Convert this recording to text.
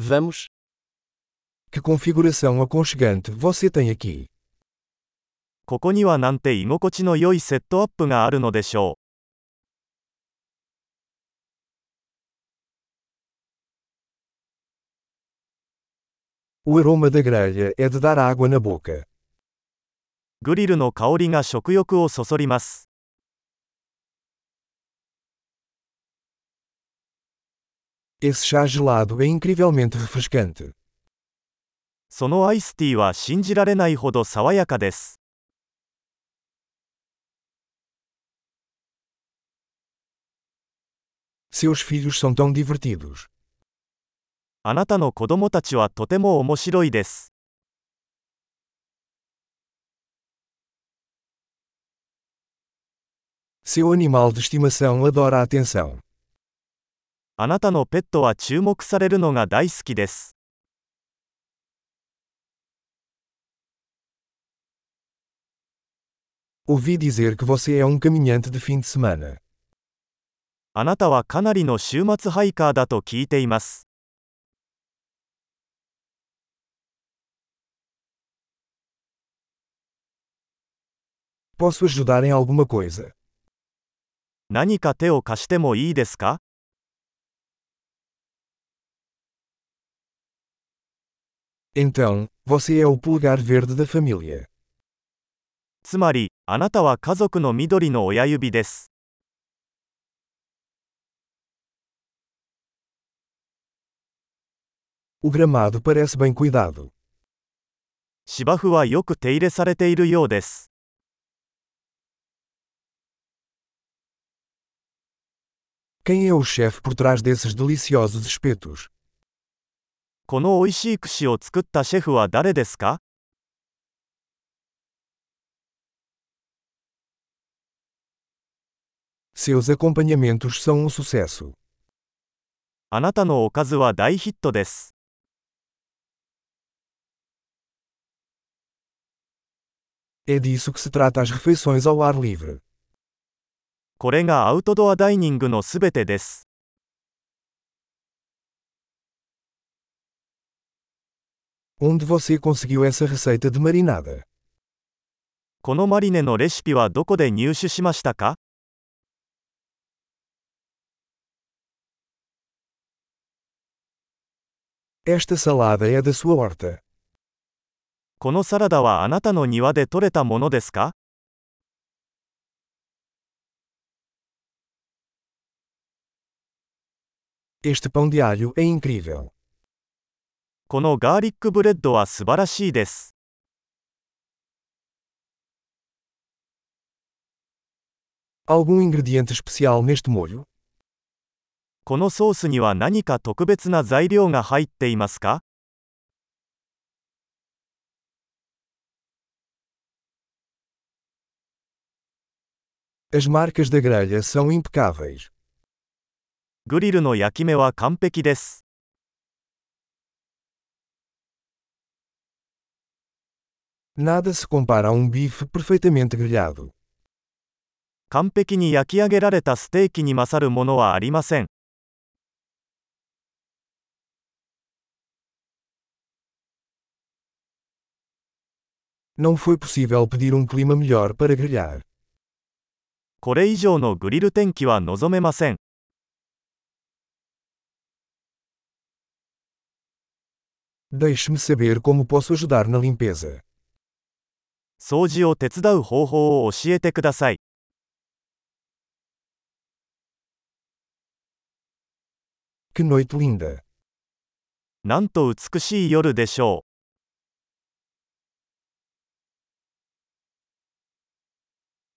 Vamos. Que configuração aconchegante você tem aqui. ここにはなんて居心地の良いセットアップがあるのでしょ O aroma da grelha é de dar água na boca. う。グリルの香りが食欲をそそります。 Esse chá gelado é incrivelmente refrescante. そのアイスティーは信じられないほど爽やかです。 Seus filhos são tão divertidos. あなたの子供たちはとても面白いです。 Seu animal de estimação adora a atenção. あなたのペットは注目されるのが大好きです。Ouvi dizer que você é um caminhante de fim de semana. あなたはかなりの週末ハイカーだと聞いています。Posso ajudar em alguma coisa? 何か手を貸してもいいですか Então, você é o polegar verde da família. つまり、あなたは家族の緑の親指です。 O gramado parece bem cuidado. 芝生はよく手入れされているようです。 Quem é o chefe por trás desses deliciosos espetos? この美味しい串を作ったシェフは誰ですか um. あなたのおかずは大ヒットです。É disso que se trata as refeições ao ar livre. これがアウトドアダイニングのすべてです。Onde você conseguiu essa receita de marinada? このマリネのレシピはどこで入手しましたか Esta salada é da sua horta. このサラダはあなたの庭で採れたものですか Este pão de alho é incrível. このガーリックブレッドは素晴らしいです。Algum ingrediente especial neste molho? このソースには何か特別な材料が入っていますか As marcas da grelha são impecáveis. グリルの焼き目は完璧です。Nada se compara a um bife perfeitamente grelhado. 完璧に焼き上げられたステーキに勝るものはありません。 Não foi possível pedir um clima melhor para grelhar. これ以上のグリル天気は望めません。 Deixe-me saber como posso ajudar na limpeza. 掃除を手伝う方法を教えてください。なんと美しい夜でしょう。